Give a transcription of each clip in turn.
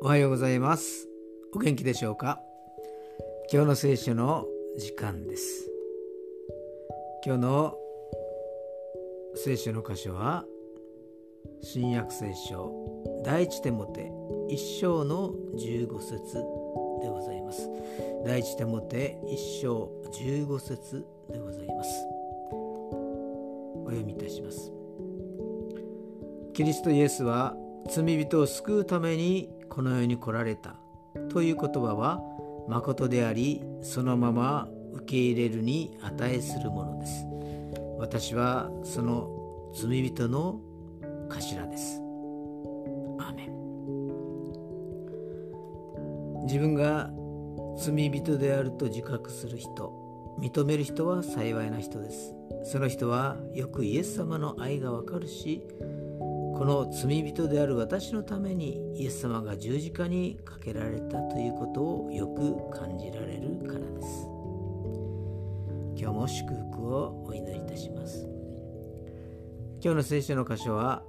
おはようございます。お元気でしょうか？今日の聖書の時間です。今日の聖書の箇所は新約聖書第一手モて一章の15節でございます。第一手モて一章15節でございます。お読みいたします。キリストイエスは罪人を救うためにこの世に来られた。という言葉は誠でありそのまま受け入れるに値するものです。私はその罪人の頭です。アーメン。自分が罪人であると自覚する人認める人は幸いな人です。その人はよくイエス様の愛がわかるしこの罪人である私のためにイエス様が十字架にかけられたということをよく感じられるからです。今日も祝福をお祈りいたします。今日の聖書の箇所は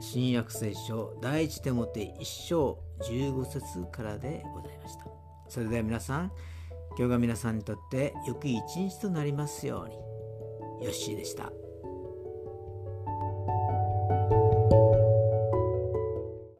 新約聖書第一手モて一章15節からでございました。それでは皆さん今日が皆さんにとって良き一日となりますように。よッしーでした。